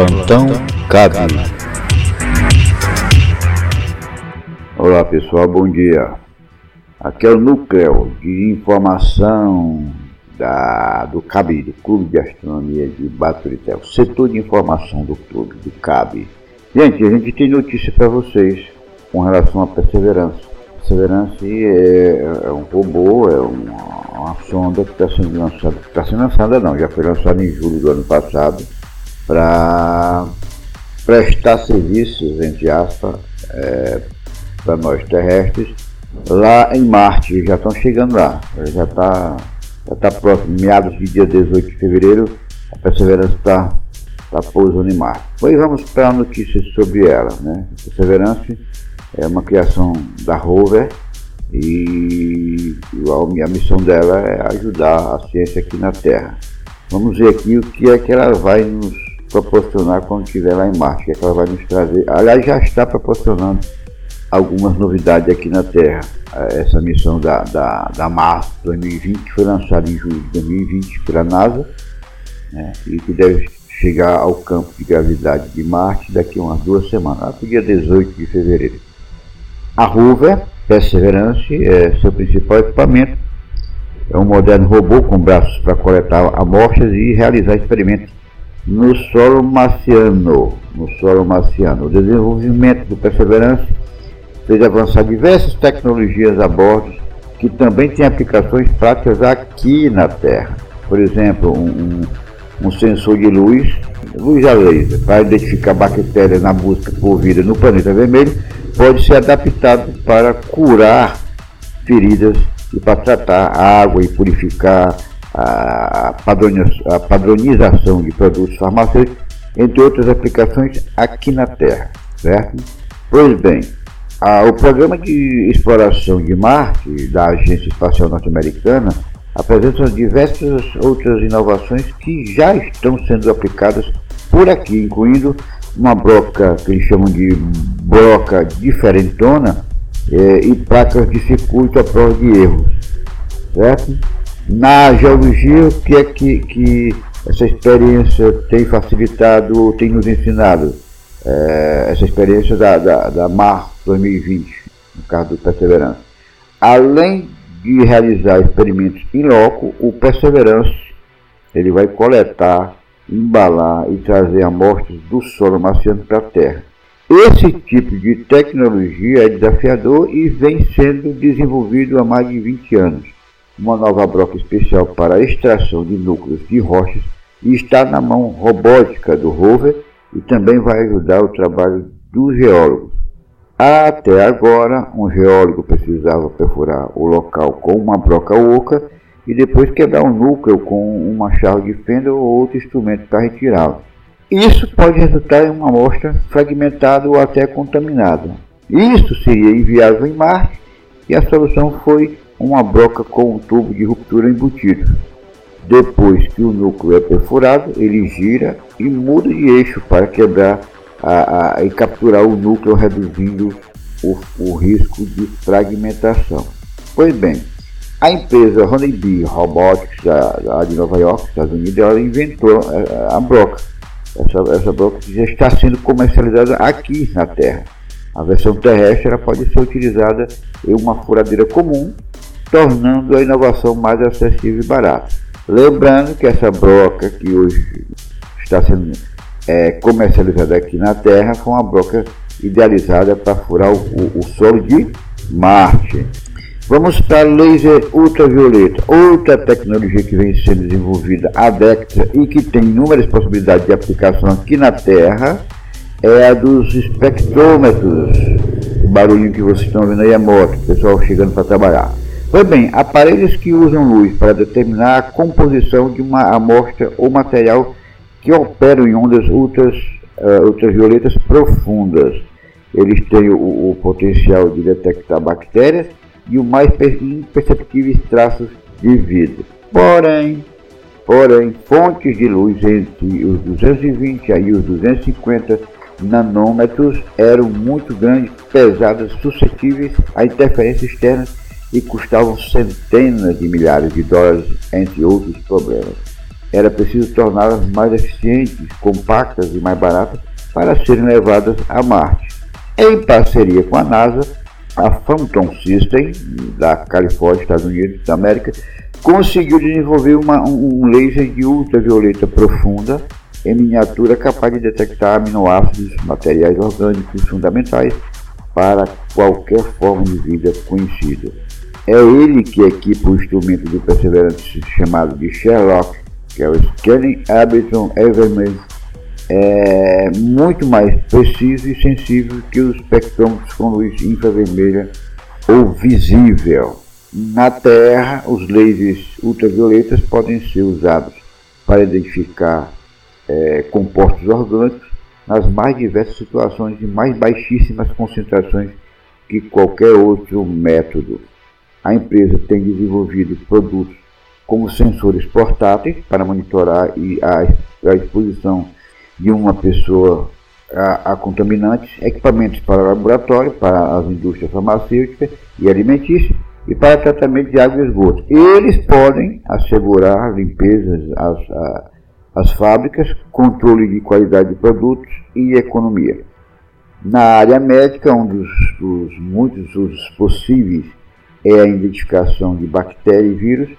Plantão Cabe. Olá pessoal, bom dia. Aqui é o núcleo de informação da, do CAB, do Clube de Astronomia de Baturité, o setor de informação do clube, do CAB. Gente, a gente tem notícia para vocês com relação à Perseverança. Perseverança é, é um robô, é uma, uma sonda que está sendo lançada, está sendo lançada não, já foi lançada em julho do ano passado, para prestar serviços, entre aspas, é, para nós terrestres, lá em Marte, já estão chegando lá, já está já tá próximo, meados de dia 18 de fevereiro, a Perseverança está tá pousando em Marte. Pois vamos para a notícia sobre ela, né? A Perseverança é uma criação da rover e a missão dela é ajudar a ciência aqui na Terra. Vamos ver aqui o que é que ela vai nos proporcionar quando estiver lá em Marte, que, é que ela vai nos trazer. Aliás, já está proporcionando algumas novidades aqui na Terra. Essa missão da, da, da Mars 2020 foi lançada em julho de 2020 pela NASA né, e que deve chegar ao campo de gravidade de Marte daqui a umas duas semanas, o dia 18 de fevereiro. A rover Perseverance é seu principal equipamento. É um moderno robô com braços para coletar amostras e realizar experimentos no solo marciano. No solo marciano. O desenvolvimento do Perseverance fez avançar diversas tecnologias a bordo que também têm aplicações práticas aqui na Terra. Por exemplo, um, um sensor de luz, luz a laser, para identificar bactérias na busca por vida no planeta vermelho, pode ser adaptado para curar feridas e para tratar água e purificar a padronização de produtos farmacêuticos, entre outras aplicações aqui na Terra, certo? Pois bem, a, o programa de exploração de Marte da Agência Espacial Norte-Americana apresenta diversas outras inovações que já estão sendo aplicadas por aqui, incluindo uma broca que eles chamam de broca diferentona é, e placas de circuito à prova de erros, certo? Na geologia, o que é que, que essa experiência tem facilitado, tem nos ensinado? É, essa experiência da, da, da MAR 2020, no caso do Perseverance. Além de realizar experimentos em loco, o Perseverance ele vai coletar, embalar e trazer amostras do solo marciano para a Terra. Esse tipo de tecnologia é desafiador e vem sendo desenvolvido há mais de 20 anos. Uma nova broca especial para extração de núcleos de rochas e está na mão robótica do rover e também vai ajudar o trabalho dos geólogos. Até agora, um geólogo precisava perfurar o local com uma broca oca e depois quebrar o núcleo com uma chave de fenda ou outro instrumento para retirá-lo. Isso pode resultar em uma amostra fragmentada ou até contaminada. Isso seria inviável em Marte e a solução foi uma broca com um tubo de ruptura embutido. Depois que o núcleo é perfurado, ele gira e muda de eixo para quebrar a, a, e capturar o núcleo, reduzindo o, o risco de fragmentação. Pois bem, a empresa Honeybee Robotics, da, de Nova York, Estados Unidos, ela inventou a, eh, a broca essa, essa broca já está sendo comercializada aqui na Terra. A versão terrestre ela pode ser utilizada em uma furadeira comum, tornando a inovação mais acessível e barata. Lembrando que essa broca que hoje está sendo é, comercializada aqui na Terra foi uma broca idealizada para furar o, o, o solo de Marte. Vamos para laser ultravioleta, outra tecnologia que vem sendo desenvolvida há décadas e que tem inúmeras possibilidades de aplicação aqui na Terra, é a dos espectrômetros. O barulhinho que vocês estão vendo aí é moto, o pessoal chegando para trabalhar. Pois bem, aparelhos que usam luz para determinar a composição de uma amostra ou material que operam em ondas ultras, uh, ultravioletas profundas. Eles têm o, o potencial de detectar bactérias e o mais imperceptíveis traços de vida. Porém, porém, fontes de luz entre os 220 e os 250 nanômetros eram muito grandes, pesadas, suscetíveis a interferências externas e custavam centenas de milhares de dólares, entre outros problemas. era preciso torná-las mais eficientes, compactas e mais baratas para serem levadas a Marte. Em parceria com a NASA, a Phantom System, da Califórnia, Estados Unidos da América, conseguiu desenvolver uma, um laser de ultravioleta profunda em miniatura capaz de detectar aminoácidos, materiais orgânicos fundamentais para qualquer forma de vida conhecida. É ele que equipa o instrumento do Perseverance chamado de Sherlock, que é o Scanning Arbitron Everman, é muito mais preciso e sensível que os espectrômetros com luz infravermelha ou visível. Na Terra, os lasers ultravioletas podem ser usados para identificar é, compostos orgânicos nas mais diversas situações de mais baixíssimas concentrações que qualquer outro método. A empresa tem desenvolvido produtos como sensores portáteis para monitorar a, exposição de uma pessoa a, contaminantes, equipamentos para laboratório, para as indústrias farmacêuticas e alimentícias e para tratamento de água e esgoto. Eles podem assegurar limpezas às fábricas, controle de qualidade de produtos e economia. Na área médica, um dos, dos muitos usos possíveis é a identificação de bactérias e vírus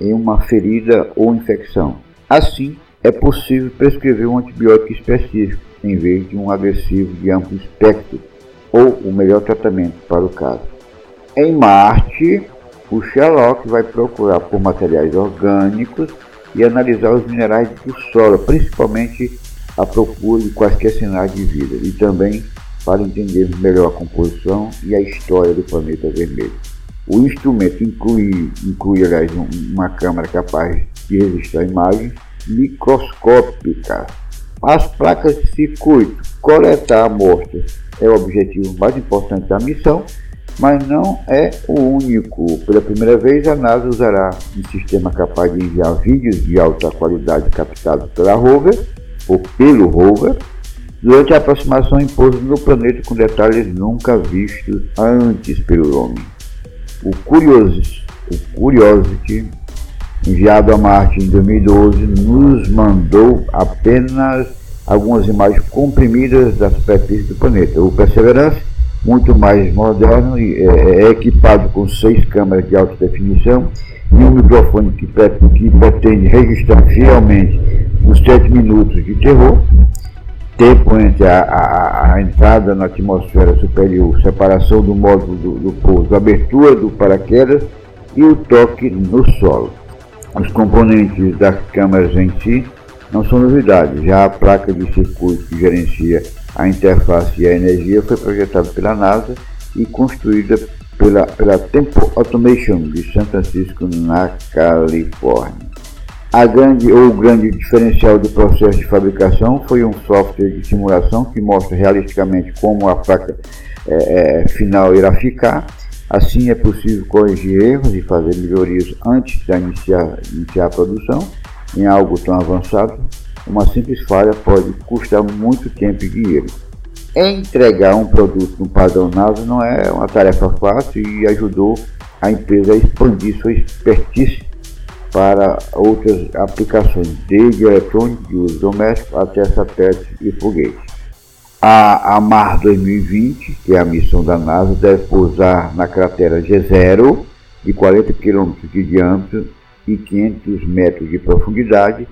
em uma ferida ou infecção. Assim, é possível prescrever um antibiótico específico em vez de um agressivo de amplo espectro ou o melhor tratamento para o caso. Em Marte, o Sherlock vai procurar por materiais orgânicos e analisar os minerais do solo, principalmente à procura de quaisquer sinais de vida, e também para entender melhor a composição e a história do planeta vermelho. O instrumento inclui, inclui aliás, uma câmera capaz de registrar imagens microscópicas. As placas de circuito, coletar amostras é o objetivo mais importante da missão, mas não é o único. Pela primeira vez, a NASA usará um sistema capaz de enviar vídeos de alta qualidade captados pela rover ou pelo rover durante a aproximação em pouso no planeta com detalhes nunca vistos antes pelo homem. O Curiosity, o Curiosity enviado a Marte em 2012, nos mandou apenas algumas imagens comprimidas da superfície do planeta. O Perseverance, muito mais moderno, é, é equipado com seis câmeras de alta definição e um microfone que, que pretende registrar fielmente os sete minutos de terror, tempo entre a, a, a, entrada na atmosfera superior, separação do módulo do, do pouso, abertura do paraquedas e o toque no solo. Os componentes das câmeras em si não são novidades, já a placa de circuito que gerencia a interface e a energia foi projetada pela NASA e construída pela, pela Tempo Automation de São Francisco, na Califórnia. A grande ou o grande diferencial do processo de fabricação foi um software de simulação que mostra realisticamente como a placa é, é, final irá ficar Assim é possível corrigir erros e fazer melhorias antes de iniciar, iniciar a produção. Em algo tão avançado, uma simples falha pode custar muito tempo e dinheiro. Entregar um produto no padrão NASA não é uma tarefa fácil e ajudou a empresa a expandir sua expertise para outras aplicações, desde eletrônico de uso doméstico até satélites e foguetes. A, a Mar 2020, que é a missão da NASA, deve pousar na cratera G0, de 40 km de diâmetro e 500 metros de profundidade,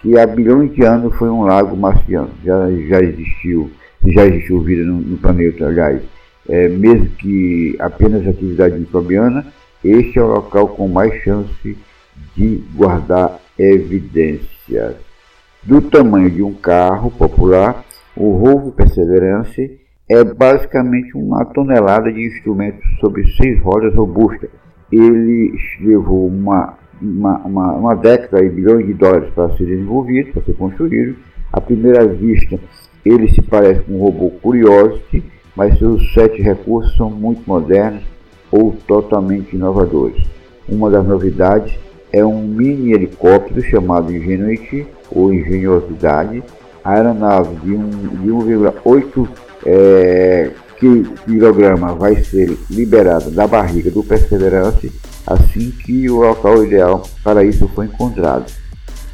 que há bilhões de anos foi um lago marciano. Já, já existiu, já existiu vida no, no planeta, aliás, é, mesmo que apenas atividade microbiana, este é o local com mais chance de guardar evidências. Do tamanho de um carro popular, o Rovo Perseverance é basicamente uma tonelada de instrumentos sobre seis rodas robustas. Ele levou uma, uma, uma, uma década e bilhões de dólares para ser desenvolvido, para ser construído. À primeira vista, ele se parece com um robô Curiosity, mas seus sete recursos são muito modernos ou totalmente inovadores. Uma das novidades é um mini helicóptero chamado Ingenuity ou Engenhosidade, aeronave de 1,8 é, kg vai ser liberada da barriga do Perseverance assim que o local ideal para isso for encontrado.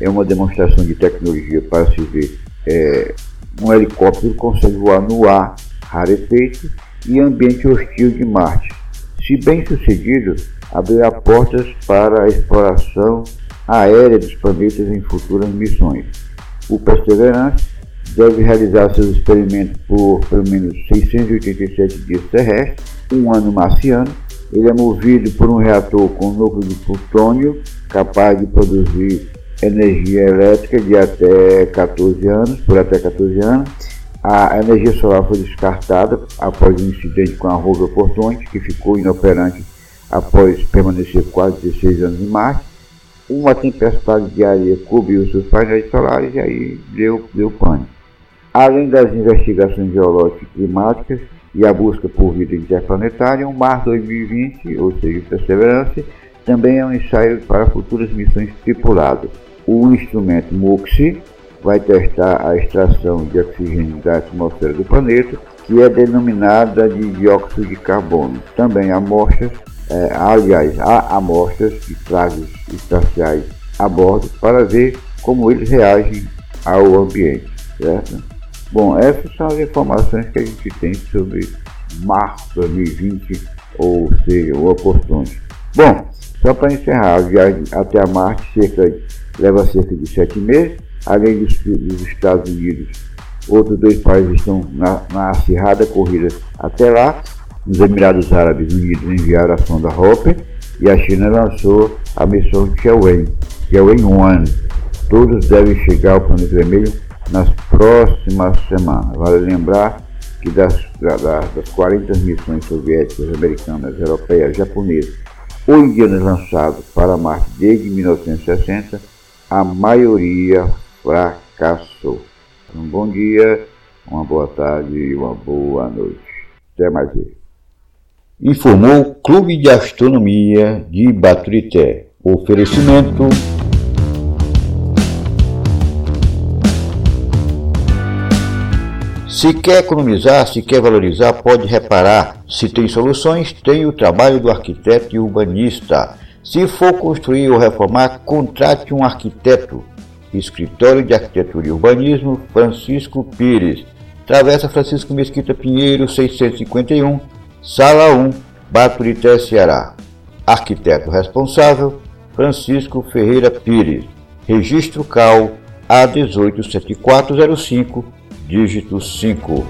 é uma demonstração de tecnologia para se ver é, um helicóptero consegue voar no ar, rarefeito, e ambiente hostil de Marte. Se bem sucedido, abrirá portas para a exploração aérea dos planetas em futuras missões. O Perseverance deve realizar seus experimentos por pelo menos 687 dias terrestres, um ano marciano. Ele é movido por um reator com núcleo de plutônio capaz de produzir energia elétrica de até 14 anos, por até 14 anos. A energia solar foi descartada após um incidente com a rover Portões, que ficou inoperante após permanecer quase 16 anos em Marte. Uma tempestade de areia cobriu seus painéis solares e aí deu, deu pânico. Além das investigações geológicas e climáticas e a busca por vida interplanetária, o Mar 2020, ou seja, Perseverance, também é um ensaio para futuras missões tripuladas o instrumento MUXI vai testar a extração de oxigênio da atmosfera do planeta, que é denominada de dióxido de carbono. Também amostras, é, aliás, há amostras de trajes espaciais a bordo para ver como eles reagem ao ambiente, certo? Bom, essas são as informações que a gente tem sobre março 2020, ou seja, o oportunismo. Bom, só para encerrar, a viagem até a Marte cerca de leva cerca de sete meses, além dos, dos Estados Unidos. Outros dois países estão na, na acirrada corrida até lá. Os Emirados Árabes Unidos enviaram a sonda Hopper e a China lançou a missão Tianwen, Tianwen 1. Todos devem chegar ao planeta vermelho nas próximas semanas. Vale lembrar que das, das, das 40 missões soviéticas, americanas, europeias, japonesas ou indianas lançadas para Marte desde 1960, a maioria fracassou. Um bom dia, uma boa tarde e uma boa noite. Até mais ver. Informou o Clube de Astronomia de Baturité. Oferecimento Se quer economizar, se quer valorizar, pode reparar. Se tem soluções, tem o trabalho do arquiteto e urbanista. Se for construir ou reformar, contrate um arquiteto. Escritório de Arquitetura e Urbanismo, Francisco Pires. Travessa Francisco Mesquita Pinheiro, 651, Sala 1, Baturité, Ceará. Arquiteto responsável, Francisco Ferreira Pires. Registro CAL A187405, dígito 5.